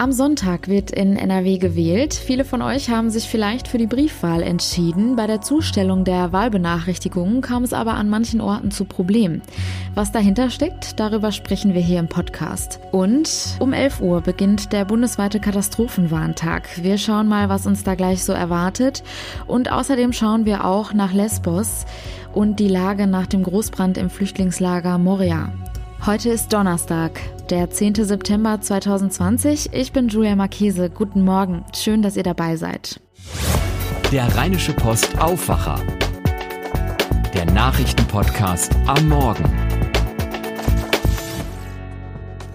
Am Sonntag wird in NRW gewählt. Viele von euch haben sich vielleicht für die Briefwahl entschieden. Bei der Zustellung der Wahlbenachrichtigungen kam es aber an manchen Orten zu Problemen. Was dahinter steckt, darüber sprechen wir hier im Podcast. Und um 11 Uhr beginnt der bundesweite Katastrophenwarntag. Wir schauen mal, was uns da gleich so erwartet. Und außerdem schauen wir auch nach Lesbos und die Lage nach dem Großbrand im Flüchtlingslager Moria. Heute ist Donnerstag, der 10. September 2020. Ich bin Julia Marchese. Guten Morgen. Schön, dass ihr dabei seid. Der Rheinische Post Aufwacher. Der Nachrichtenpodcast am Morgen.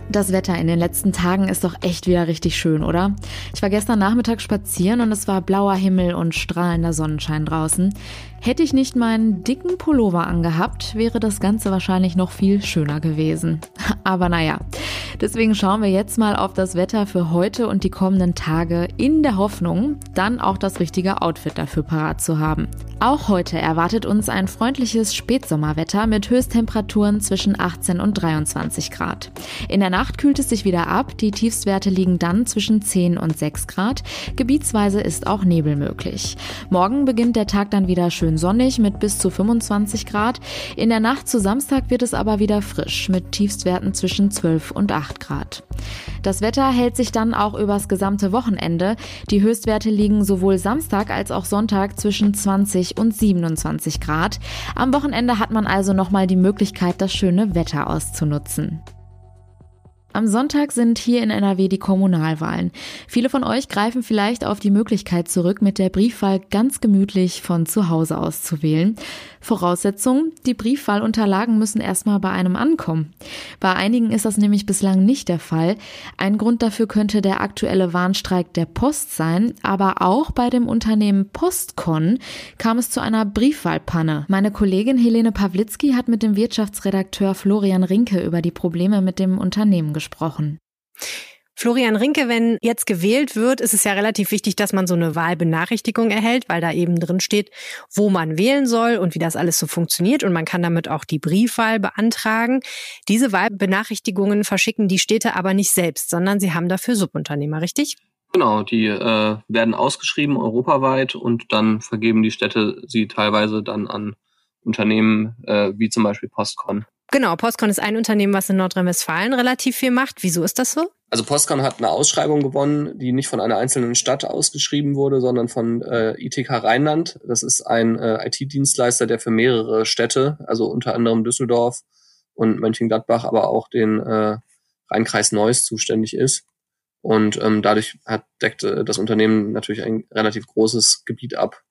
Das Wetter in den letzten Tagen ist doch echt wieder richtig schön, oder? Ich war gestern Nachmittag spazieren und es war blauer Himmel und strahlender Sonnenschein draußen. Hätte ich nicht meinen dicken Pullover angehabt, wäre das Ganze wahrscheinlich noch viel schöner gewesen. Aber naja, deswegen schauen wir jetzt mal auf das Wetter für heute und die kommenden Tage in der Hoffnung, dann auch das richtige Outfit dafür parat zu haben. Auch heute erwartet uns ein freundliches Spätsommerwetter mit Höchsttemperaturen zwischen 18 und 23 Grad. In der Nacht kühlt es sich wieder ab, die Tiefstwerte liegen dann zwischen 10 und 6 Grad. Gebietsweise ist auch Nebel möglich. Morgen beginnt der Tag dann wieder schön schön sonnig mit bis zu 25 Grad. In der Nacht zu Samstag wird es aber wieder frisch mit Tiefstwerten zwischen 12 und 8 Grad. Das Wetter hält sich dann auch übers gesamte Wochenende. Die Höchstwerte liegen sowohl Samstag als auch Sonntag zwischen 20 und 27 Grad. Am Wochenende hat man also nochmal die Möglichkeit, das schöne Wetter auszunutzen. Am Sonntag sind hier in NRW die Kommunalwahlen. Viele von euch greifen vielleicht auf die Möglichkeit zurück, mit der Briefwahl ganz gemütlich von zu Hause aus zu wählen. Voraussetzung, die Briefwahlunterlagen müssen erstmal bei einem ankommen. Bei einigen ist das nämlich bislang nicht der Fall. Ein Grund dafür könnte der aktuelle Warnstreik der Post sein, aber auch bei dem Unternehmen Postcon kam es zu einer Briefwahlpanne. Meine Kollegin Helene Pawlitzki hat mit dem Wirtschaftsredakteur Florian Rinke über die Probleme mit dem Unternehmen gesprochen gesprochen. Florian Rinke, wenn jetzt gewählt wird, ist es ja relativ wichtig, dass man so eine Wahlbenachrichtigung erhält, weil da eben drin steht, wo man wählen soll und wie das alles so funktioniert. Und man kann damit auch die Briefwahl beantragen. Diese Wahlbenachrichtigungen verschicken die Städte aber nicht selbst, sondern sie haben dafür Subunternehmer, richtig? Genau, die äh, werden ausgeschrieben europaweit und dann vergeben die Städte sie teilweise dann an Unternehmen äh, wie zum Beispiel Postcon. Genau, Postcon ist ein Unternehmen, was in Nordrhein-Westfalen relativ viel macht. Wieso ist das so? Also Postcon hat eine Ausschreibung gewonnen, die nicht von einer einzelnen Stadt ausgeschrieben wurde, sondern von äh, ITK Rheinland. Das ist ein äh, IT-Dienstleister, der für mehrere Städte, also unter anderem Düsseldorf und Mönchengladbach, aber auch den äh, Rheinkreis Neuss zuständig ist. Und ähm, dadurch hat, deckt äh, das Unternehmen natürlich ein relativ großes Gebiet ab.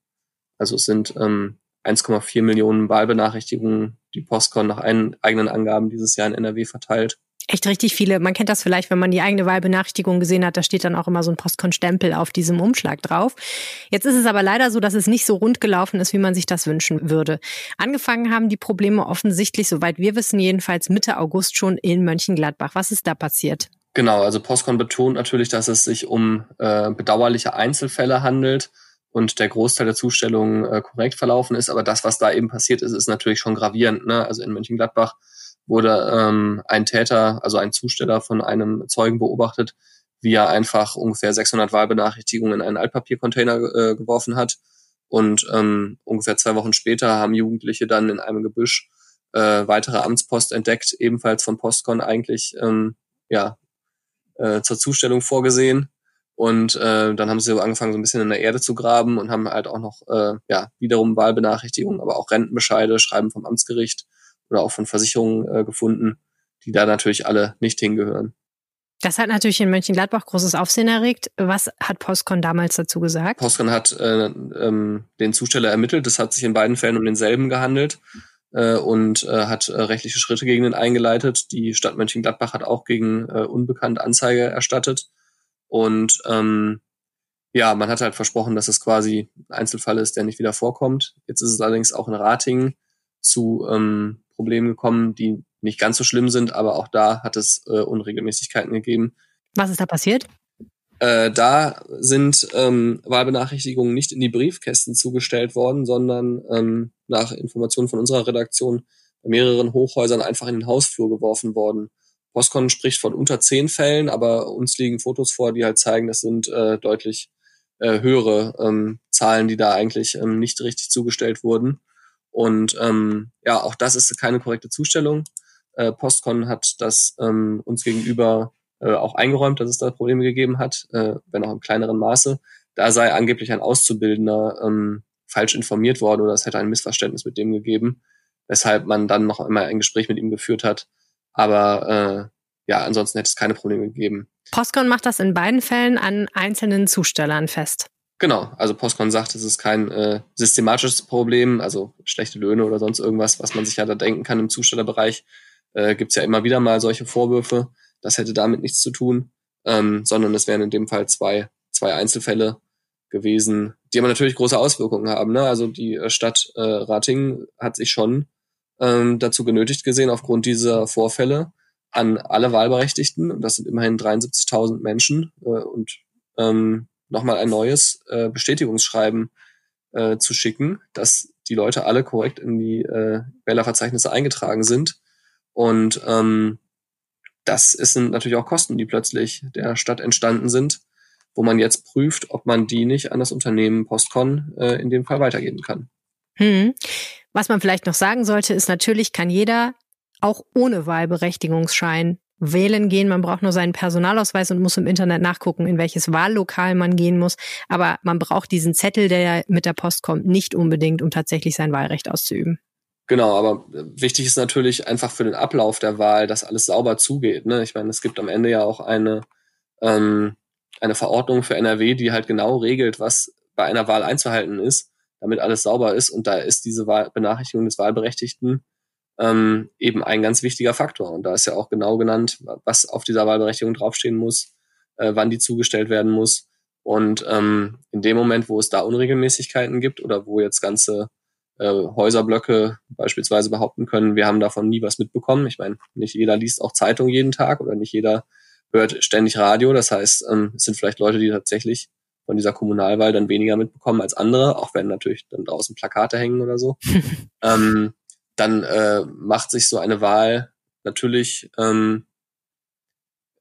Also es sind ähm, 1,4 Millionen Wahlbenachrichtigungen, die Postcon nach eigenen Angaben dieses Jahr in NRW verteilt. Echt richtig viele. Man kennt das vielleicht, wenn man die eigene Wahlbenachrichtigung gesehen hat, da steht dann auch immer so ein Postcon-Stempel auf diesem Umschlag drauf. Jetzt ist es aber leider so, dass es nicht so rund gelaufen ist, wie man sich das wünschen würde. Angefangen haben die Probleme offensichtlich, soweit wir wissen, jedenfalls Mitte August schon in Mönchengladbach. Was ist da passiert? Genau, also Postcon betont natürlich, dass es sich um äh, bedauerliche Einzelfälle handelt und der Großteil der Zustellungen äh, korrekt verlaufen ist. Aber das, was da eben passiert ist, ist natürlich schon gravierend. Ne? Also in Mönchengladbach wurde ähm, ein Täter, also ein Zusteller von einem Zeugen beobachtet, wie er einfach ungefähr 600 Wahlbenachrichtigungen in einen Altpapiercontainer äh, geworfen hat. Und ähm, ungefähr zwei Wochen später haben Jugendliche dann in einem Gebüsch äh, weitere Amtspost entdeckt, ebenfalls von Postcon eigentlich ähm, ja äh, zur Zustellung vorgesehen. Und äh, dann haben sie angefangen, so ein bisschen in der Erde zu graben und haben halt auch noch äh, ja wiederum Wahlbenachrichtigungen, aber auch Rentenbescheide, Schreiben vom Amtsgericht oder auch von Versicherungen äh, gefunden, die da natürlich alle nicht hingehören. Das hat natürlich in Mönchengladbach großes Aufsehen erregt. Was hat Postcon damals dazu gesagt? Postcon hat äh, ähm, den Zusteller ermittelt. Es hat sich in beiden Fällen um denselben gehandelt äh, und äh, hat äh, rechtliche Schritte gegen den eingeleitet. Die Stadt Mönchengladbach hat auch gegen äh, Unbekannt Anzeige erstattet. Und ähm, ja, man hat halt versprochen, dass es quasi ein Einzelfall ist, der nicht wieder vorkommt. Jetzt ist es allerdings auch in Ratingen zu ähm, Problemen gekommen, die nicht ganz so schlimm sind, aber auch da hat es äh, Unregelmäßigkeiten gegeben. Was ist da passiert? Äh, da sind ähm, Wahlbenachrichtigungen nicht in die Briefkästen zugestellt worden, sondern ähm, nach Informationen von unserer Redaktion bei mehreren Hochhäusern einfach in den Hausflur geworfen worden Postcon spricht von unter zehn Fällen, aber uns liegen Fotos vor, die halt zeigen, das sind äh, deutlich äh, höhere ähm, Zahlen, die da eigentlich ähm, nicht richtig zugestellt wurden. Und ähm, ja, auch das ist keine korrekte Zustellung. Äh, Postcon hat das ähm, uns gegenüber äh, auch eingeräumt, dass es da Probleme gegeben hat, äh, wenn auch im kleineren Maße. Da sei angeblich ein Auszubildender ähm, falsch informiert worden oder es hätte ein Missverständnis mit dem gegeben, weshalb man dann noch einmal ein Gespräch mit ihm geführt hat. Aber äh, ja, ansonsten hätte es keine Probleme gegeben. Postcon macht das in beiden Fällen an einzelnen Zustellern fest. Genau, also Postcon sagt, es ist kein äh, systematisches Problem, also schlechte Löhne oder sonst irgendwas, was man sich ja da denken kann im Zustellerbereich. Äh, Gibt ja immer wieder mal solche Vorwürfe. Das hätte damit nichts zu tun, ähm, sondern es wären in dem Fall zwei, zwei Einzelfälle gewesen, die aber natürlich große Auswirkungen haben. Ne? Also die äh, Stadt äh, Rating hat sich schon ähm, dazu genötigt gesehen, aufgrund dieser Vorfälle an alle Wahlberechtigten, und das sind immerhin 73.000 Menschen, äh, und ähm, nochmal ein neues äh, Bestätigungsschreiben äh, zu schicken, dass die Leute alle korrekt in die äh, Wählerverzeichnisse eingetragen sind. Und ähm, das sind natürlich auch Kosten, die plötzlich der Stadt entstanden sind, wo man jetzt prüft, ob man die nicht an das Unternehmen Postcon äh, in dem Fall weitergeben kann. Hm. Was man vielleicht noch sagen sollte, ist natürlich kann jeder auch ohne Wahlberechtigungsschein wählen gehen. Man braucht nur seinen Personalausweis und muss im Internet nachgucken, in welches Wahllokal man gehen muss. Aber man braucht diesen Zettel, der mit der Post kommt, nicht unbedingt, um tatsächlich sein Wahlrecht auszuüben. Genau, aber wichtig ist natürlich einfach für den Ablauf der Wahl, dass alles sauber zugeht. Ne? Ich meine, es gibt am Ende ja auch eine, ähm, eine Verordnung für NRW, die halt genau regelt, was bei einer Wahl einzuhalten ist, damit alles sauber ist. Und da ist diese Wahl Benachrichtigung des Wahlberechtigten ähm, eben ein ganz wichtiger Faktor. Und da ist ja auch genau genannt, was auf dieser Wahlberechtigung draufstehen muss, äh, wann die zugestellt werden muss. Und ähm, in dem Moment, wo es da Unregelmäßigkeiten gibt oder wo jetzt ganze äh, Häuserblöcke beispielsweise behaupten können, wir haben davon nie was mitbekommen. Ich meine, nicht jeder liest auch Zeitung jeden Tag oder nicht jeder hört ständig Radio. Das heißt, ähm, es sind vielleicht Leute, die tatsächlich von dieser Kommunalwahl dann weniger mitbekommen als andere, auch wenn natürlich dann draußen Plakate hängen oder so. ähm, dann äh, macht sich so eine Wahl natürlich ähm,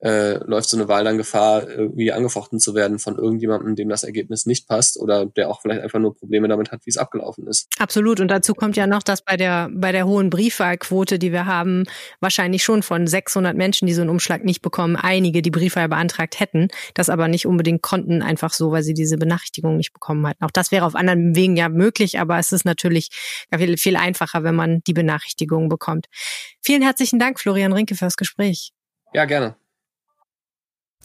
äh, läuft so eine Wahl dann Gefahr, irgendwie angefochten zu werden von irgendjemandem, dem das Ergebnis nicht passt oder der auch vielleicht einfach nur Probleme damit hat, wie es abgelaufen ist. Absolut. Und dazu kommt ja noch, dass bei der, bei der hohen Briefwahlquote, die wir haben, wahrscheinlich schon von 600 Menschen, die so einen Umschlag nicht bekommen, einige die Briefwahl beantragt hätten, das aber nicht unbedingt konnten, einfach so, weil sie diese Benachrichtigung nicht bekommen hatten. Auch das wäre auf anderen Wegen ja möglich, aber es ist natürlich viel, viel einfacher, wenn man die Benachrichtigung bekommt. Vielen herzlichen Dank, Florian Rinke, fürs Gespräch. Ja, gerne.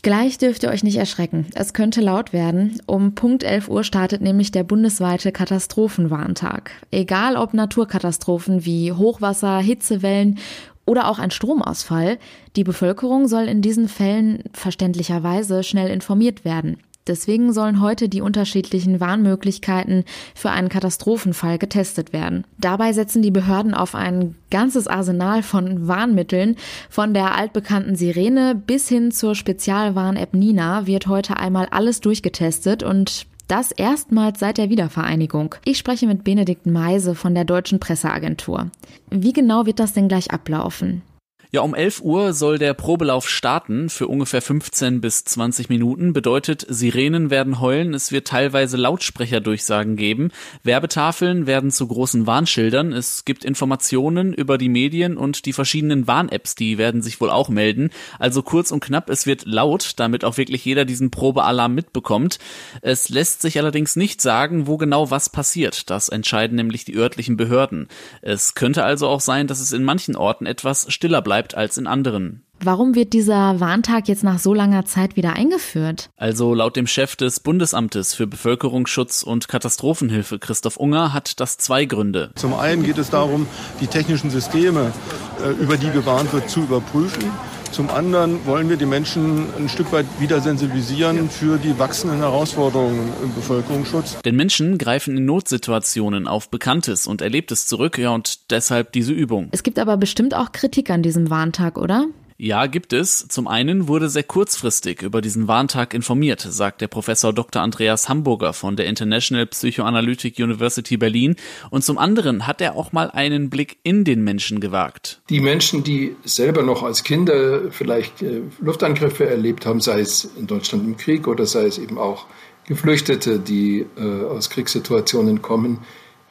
Gleich dürft ihr euch nicht erschrecken. Es könnte laut werden. Um Punkt 11 Uhr startet nämlich der bundesweite Katastrophenwarntag. Egal ob Naturkatastrophen wie Hochwasser, Hitzewellen oder auch ein Stromausfall, die Bevölkerung soll in diesen Fällen verständlicherweise schnell informiert werden. Deswegen sollen heute die unterschiedlichen Warnmöglichkeiten für einen Katastrophenfall getestet werden. Dabei setzen die Behörden auf ein ganzes Arsenal von Warnmitteln. Von der altbekannten Sirene bis hin zur Spezialwarn-App Nina wird heute einmal alles durchgetestet und das erstmals seit der Wiedervereinigung. Ich spreche mit Benedikt Meise von der Deutschen Presseagentur. Wie genau wird das denn gleich ablaufen? Ja, um 11 Uhr soll der Probelauf starten für ungefähr 15 bis 20 Minuten. Bedeutet, Sirenen werden heulen, es wird teilweise Lautsprecherdurchsagen geben, Werbetafeln werden zu großen Warnschildern, es gibt Informationen über die Medien und die verschiedenen Warn-Apps, die werden sich wohl auch melden. Also kurz und knapp, es wird laut, damit auch wirklich jeder diesen Probealarm mitbekommt. Es lässt sich allerdings nicht sagen, wo genau was passiert. Das entscheiden nämlich die örtlichen Behörden. Es könnte also auch sein, dass es in manchen Orten etwas stiller bleibt bleibt als in anderen. Warum wird dieser Warntag jetzt nach so langer Zeit wieder eingeführt? Also laut dem Chef des Bundesamtes für Bevölkerungsschutz und Katastrophenhilfe, Christoph Unger, hat das zwei Gründe. Zum einen geht es darum, die technischen Systeme, äh, über die gewarnt wird, zu überprüfen. Zum anderen wollen wir die Menschen ein Stück weit wieder sensibilisieren für die wachsenden Herausforderungen im Bevölkerungsschutz. Denn Menschen greifen in Notsituationen auf Bekanntes und Erlebtes zurück, ja, und deshalb diese Übung. Es gibt aber bestimmt auch Kritik an diesem Warntag, oder? Ja, gibt es. Zum einen wurde sehr kurzfristig über diesen Warntag informiert, sagt der Professor Dr. Andreas Hamburger von der International Psychoanalytic University Berlin. Und zum anderen hat er auch mal einen Blick in den Menschen gewagt. Die Menschen, die selber noch als Kinder vielleicht äh, Luftangriffe erlebt haben, sei es in Deutschland im Krieg oder sei es eben auch Geflüchtete, die äh, aus Kriegssituationen kommen,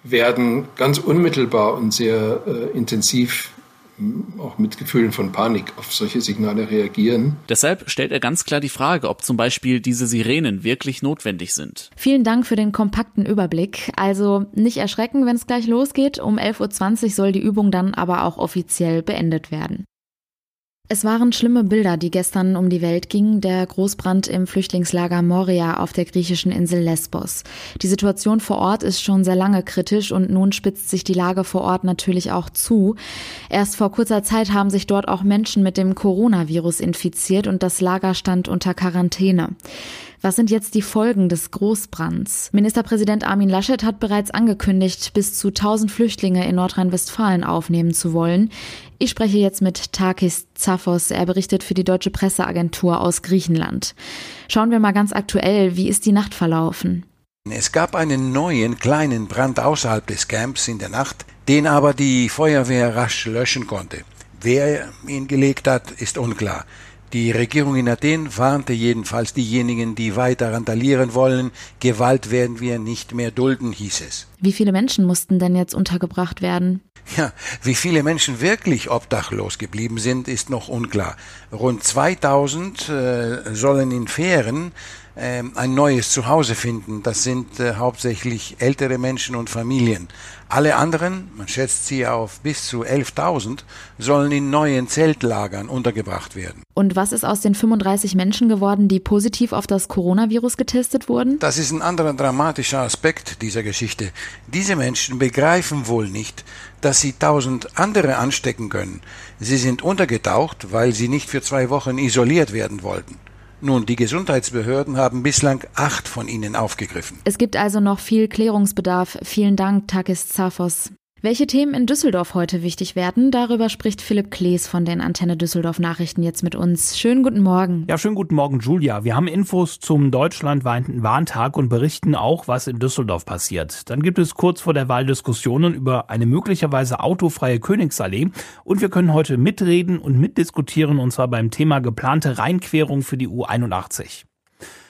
werden ganz unmittelbar und sehr äh, intensiv auch mit Gefühlen von Panik auf solche Signale reagieren. Deshalb stellt er ganz klar die Frage, ob zum Beispiel diese Sirenen wirklich notwendig sind. Vielen Dank für den kompakten Überblick. Also nicht erschrecken, wenn es gleich losgeht. Um 11.20 Uhr soll die Übung dann aber auch offiziell beendet werden. Es waren schlimme Bilder, die gestern um die Welt gingen, der Großbrand im Flüchtlingslager Moria auf der griechischen Insel Lesbos. Die Situation vor Ort ist schon sehr lange kritisch und nun spitzt sich die Lage vor Ort natürlich auch zu. Erst vor kurzer Zeit haben sich dort auch Menschen mit dem Coronavirus infiziert und das Lager stand unter Quarantäne. Was sind jetzt die Folgen des Großbrands? Ministerpräsident Armin Laschet hat bereits angekündigt, bis zu 1000 Flüchtlinge in Nordrhein-Westfalen aufnehmen zu wollen. Ich spreche jetzt mit Takis Zaphos. Er berichtet für die Deutsche Presseagentur aus Griechenland. Schauen wir mal ganz aktuell, wie ist die Nacht verlaufen? Es gab einen neuen kleinen Brand außerhalb des Camps in der Nacht, den aber die Feuerwehr rasch löschen konnte. Wer ihn gelegt hat, ist unklar. Die Regierung in Athen warnte jedenfalls diejenigen, die weiter randalieren wollen. Gewalt werden wir nicht mehr dulden, hieß es. Wie viele Menschen mussten denn jetzt untergebracht werden? Ja, wie viele Menschen wirklich obdachlos geblieben sind, ist noch unklar. Rund 2000 äh, sollen in Fähren äh, ein neues Zuhause finden. Das sind äh, hauptsächlich ältere Menschen und Familien. Alle anderen, man schätzt sie auf bis zu 11.000, sollen in neuen Zeltlagern untergebracht werden. Und was ist aus den 35 Menschen geworden, die positiv auf das Coronavirus getestet wurden? Das ist ein anderer dramatischer Aspekt dieser Geschichte. Diese Menschen begreifen wohl nicht, dass sie tausend andere anstecken können. Sie sind untergetaucht, weil sie nicht für zwei Wochen isoliert werden wollten. Nun, die Gesundheitsbehörden haben bislang acht von ihnen aufgegriffen. Es gibt also noch viel Klärungsbedarf. Vielen Dank, Takis Zafos. Welche Themen in Düsseldorf heute wichtig werden, darüber spricht Philipp Klees von den Antenne Düsseldorf Nachrichten jetzt mit uns. Schönen guten Morgen. Ja, schönen guten Morgen, Julia. Wir haben Infos zum deutschlandweiten Warntag und berichten auch, was in Düsseldorf passiert. Dann gibt es kurz vor der Wahl Diskussionen über eine möglicherweise autofreie Königsallee und wir können heute mitreden und mitdiskutieren und zwar beim Thema geplante Rheinquerung für die U81.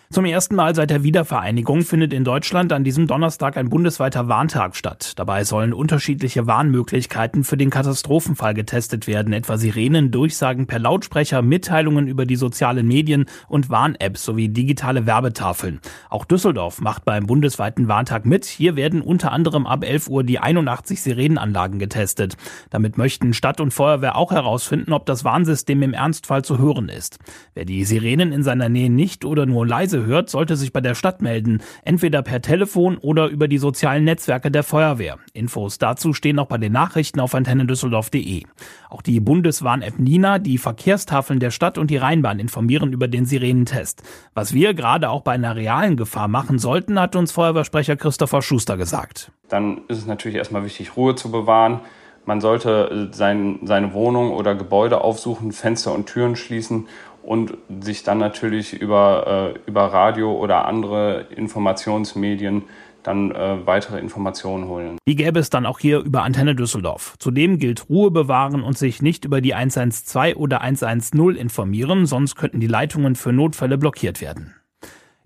Zum ersten Mal seit der Wiedervereinigung findet in Deutschland an diesem Donnerstag ein bundesweiter Warntag statt. Dabei sollen unterschiedliche Warnmöglichkeiten für den Katastrophenfall getestet werden, etwa Sirenen, Durchsagen per Lautsprecher, Mitteilungen über die sozialen Medien und Warn-Apps sowie digitale Werbetafeln. Auch Düsseldorf macht beim bundesweiten Warntag mit. Hier werden unter anderem ab 11 Uhr die 81 Sirenenanlagen getestet. Damit möchten Stadt und Feuerwehr auch herausfinden, ob das Warnsystem im Ernstfall zu hören ist. Wer die Sirenen in seiner Nähe nicht oder nur leise Hinweise hört, sollte sich bei der Stadt melden, entweder per Telefon oder über die sozialen Netzwerke der Feuerwehr. Infos dazu stehen auch bei den Nachrichten auf antennedüsseldorf.de. Auch die Bundeswarn-App Nina, die Verkehrstafeln der Stadt und die Rheinbahn informieren über den Sirenentest. Was wir gerade auch bei einer realen Gefahr machen sollten, hat uns Feuerwehrsprecher Christopher Schuster gesagt. Dann ist es natürlich erstmal wichtig, Ruhe zu bewahren. Man sollte sein, seine Wohnung oder Gebäude aufsuchen, Fenster und Türen schließen und sich dann natürlich über, äh, über Radio oder andere Informationsmedien dann äh, weitere Informationen holen. Die gäbe es dann auch hier über Antenne Düsseldorf. Zudem gilt Ruhe bewahren und sich nicht über die 112 oder 110 informieren, sonst könnten die Leitungen für Notfälle blockiert werden.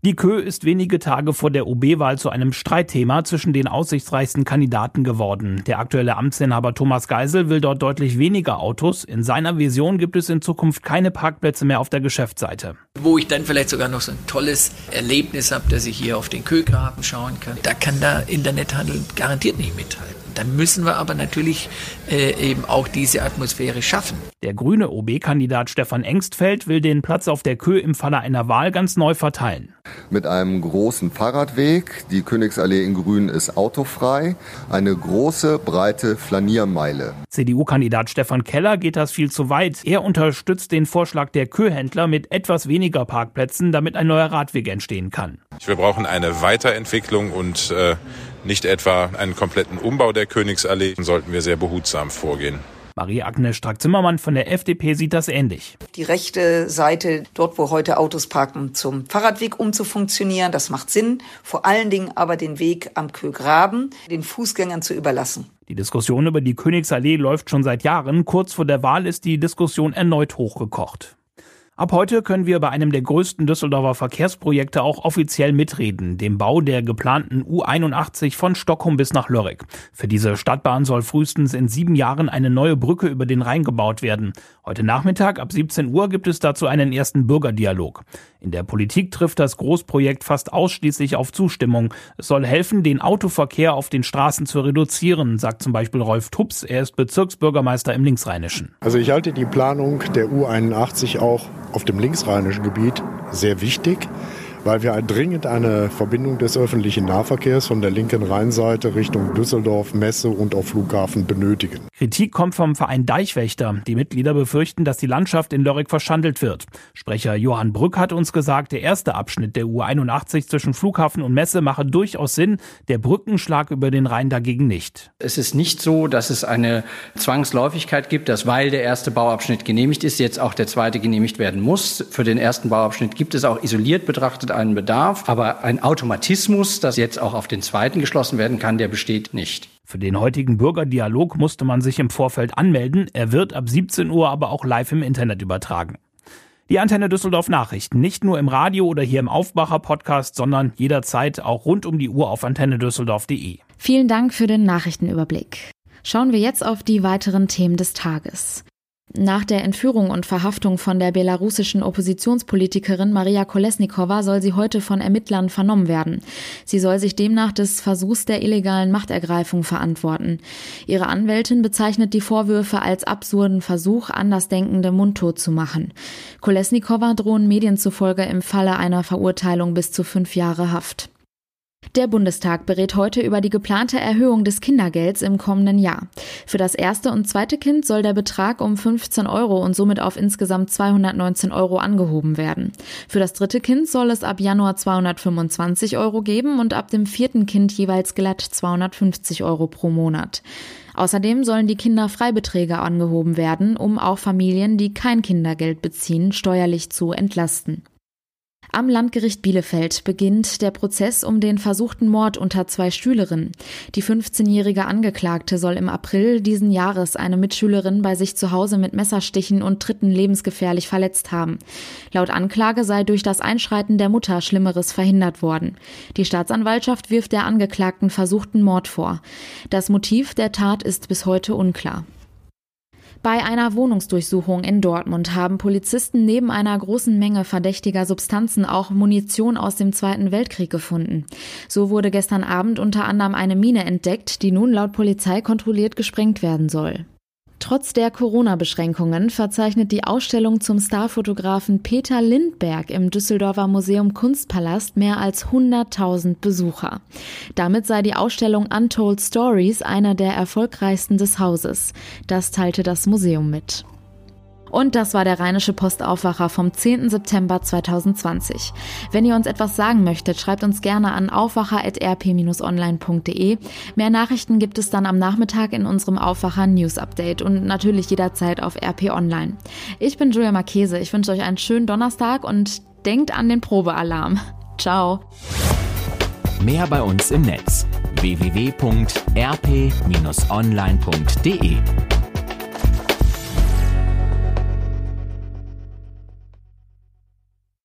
Die Kö ist wenige Tage vor der OB-Wahl zu einem Streitthema zwischen den aussichtsreichsten Kandidaten geworden. Der aktuelle Amtsinhaber Thomas Geisel will dort deutlich weniger Autos. In seiner Vision gibt es in Zukunft keine Parkplätze mehr auf der Geschäftsseite. Wo ich dann vielleicht sogar noch so ein tolles Erlebnis habe, dass ich hier auf den Kögraben schauen kann. Da kann der Internethandel garantiert nicht mithalten. Dann müssen wir aber natürlich äh, eben auch diese Atmosphäre schaffen. Der grüne OB-Kandidat Stefan Engstfeld will den Platz auf der Kö im Falle einer Wahl ganz neu verteilen. Mit einem großen Fahrradweg, die Königsallee in Grün ist autofrei, eine große, breite Flaniermeile. CDU-Kandidat Stefan Keller geht das viel zu weit. Er unterstützt den Vorschlag der Kö-Händler mit etwas weniger Parkplätzen, damit ein neuer Radweg entstehen kann. Wir brauchen eine Weiterentwicklung und äh, nicht etwa einen kompletten Umbau der Königsallee, sollten wir sehr behutsam vorgehen. Marie-Agnes Strack-Zimmermann von der FDP sieht das ähnlich. Die rechte Seite, dort wo heute Autos parken, zum Fahrradweg umzufunktionieren, das macht Sinn. Vor allen Dingen aber den Weg am Kögraben den Fußgängern zu überlassen. Die Diskussion über die Königsallee läuft schon seit Jahren. Kurz vor der Wahl ist die Diskussion erneut hochgekocht. Ab heute können wir bei einem der größten Düsseldorfer Verkehrsprojekte auch offiziell mitreden, dem Bau der geplanten U81 von Stockholm bis nach Lörrick. Für diese Stadtbahn soll frühestens in sieben Jahren eine neue Brücke über den Rhein gebaut werden. Heute Nachmittag ab 17 Uhr gibt es dazu einen ersten Bürgerdialog. In der Politik trifft das Großprojekt fast ausschließlich auf Zustimmung. Es soll helfen, den Autoverkehr auf den Straßen zu reduzieren, sagt zum Beispiel Rolf Tups. Er ist Bezirksbürgermeister im Linksrheinischen. Also ich halte die Planung der U81 auch auf dem linksrheinischen Gebiet sehr wichtig weil wir dringend eine Verbindung des öffentlichen Nahverkehrs von der linken Rheinseite Richtung Düsseldorf, Messe und auf Flughafen benötigen. Kritik kommt vom Verein Deichwächter. Die Mitglieder befürchten, dass die Landschaft in Lörrick verschandelt wird. Sprecher Johann Brück hat uns gesagt, der erste Abschnitt der U81 zwischen Flughafen und Messe mache durchaus Sinn, der Brückenschlag über den Rhein dagegen nicht. Es ist nicht so, dass es eine Zwangsläufigkeit gibt, dass weil der erste Bauabschnitt genehmigt ist, jetzt auch der zweite genehmigt werden muss. Für den ersten Bauabschnitt gibt es auch isoliert betrachtet einen Bedarf. Aber ein Automatismus, das jetzt auch auf den zweiten geschlossen werden kann, der besteht nicht. Für den heutigen Bürgerdialog musste man sich im Vorfeld anmelden. Er wird ab 17 Uhr aber auch live im Internet übertragen. Die Antenne Düsseldorf Nachrichten, nicht nur im Radio oder hier im Aufbacher Podcast, sondern jederzeit auch rund um die Uhr auf antennedüsseldorf.de. Vielen Dank für den Nachrichtenüberblick. Schauen wir jetzt auf die weiteren Themen des Tages. Nach der Entführung und Verhaftung von der belarussischen Oppositionspolitikerin Maria Kolesnikova soll sie heute von Ermittlern vernommen werden. Sie soll sich demnach des Versuchs der illegalen Machtergreifung verantworten. Ihre Anwältin bezeichnet die Vorwürfe als absurden Versuch, Andersdenkende mundtot zu machen. Kolesnikova drohen Medien zufolge im Falle einer Verurteilung bis zu fünf Jahre Haft. Der Bundestag berät heute über die geplante Erhöhung des Kindergelds im kommenden Jahr. Für das erste und zweite Kind soll der Betrag um 15 Euro und somit auf insgesamt 219 Euro angehoben werden. Für das dritte Kind soll es ab Januar 225 Euro geben und ab dem vierten Kind jeweils glatt 250 Euro pro Monat. Außerdem sollen die Kinderfreibeträge angehoben werden, um auch Familien, die kein Kindergeld beziehen, steuerlich zu entlasten. Am Landgericht Bielefeld beginnt der Prozess um den versuchten Mord unter zwei Schülerinnen. Die 15-jährige Angeklagte soll im April diesen Jahres eine Mitschülerin bei sich zu Hause mit Messerstichen und Tritten lebensgefährlich verletzt haben. Laut Anklage sei durch das Einschreiten der Mutter Schlimmeres verhindert worden. Die Staatsanwaltschaft wirft der Angeklagten versuchten Mord vor. Das Motiv der Tat ist bis heute unklar. Bei einer Wohnungsdurchsuchung in Dortmund haben Polizisten neben einer großen Menge verdächtiger Substanzen auch Munition aus dem Zweiten Weltkrieg gefunden. So wurde gestern Abend unter anderem eine Mine entdeckt, die nun laut Polizei kontrolliert gesprengt werden soll. Trotz der Corona-Beschränkungen verzeichnet die Ausstellung zum Starfotografen Peter Lindberg im Düsseldorfer Museum Kunstpalast mehr als 100.000 Besucher. Damit sei die Ausstellung Untold Stories einer der erfolgreichsten des Hauses. Das teilte das Museum mit. Und das war der Rheinische Postaufwacher vom 10. September 2020. Wenn ihr uns etwas sagen möchtet, schreibt uns gerne an aufwacher.rp-online.de. Mehr Nachrichten gibt es dann am Nachmittag in unserem Aufwacher News Update und natürlich jederzeit auf RP Online. Ich bin Julia Marchese. Ich wünsche euch einen schönen Donnerstag und denkt an den Probealarm. Ciao. Mehr bei uns im Netz www.rp-online.de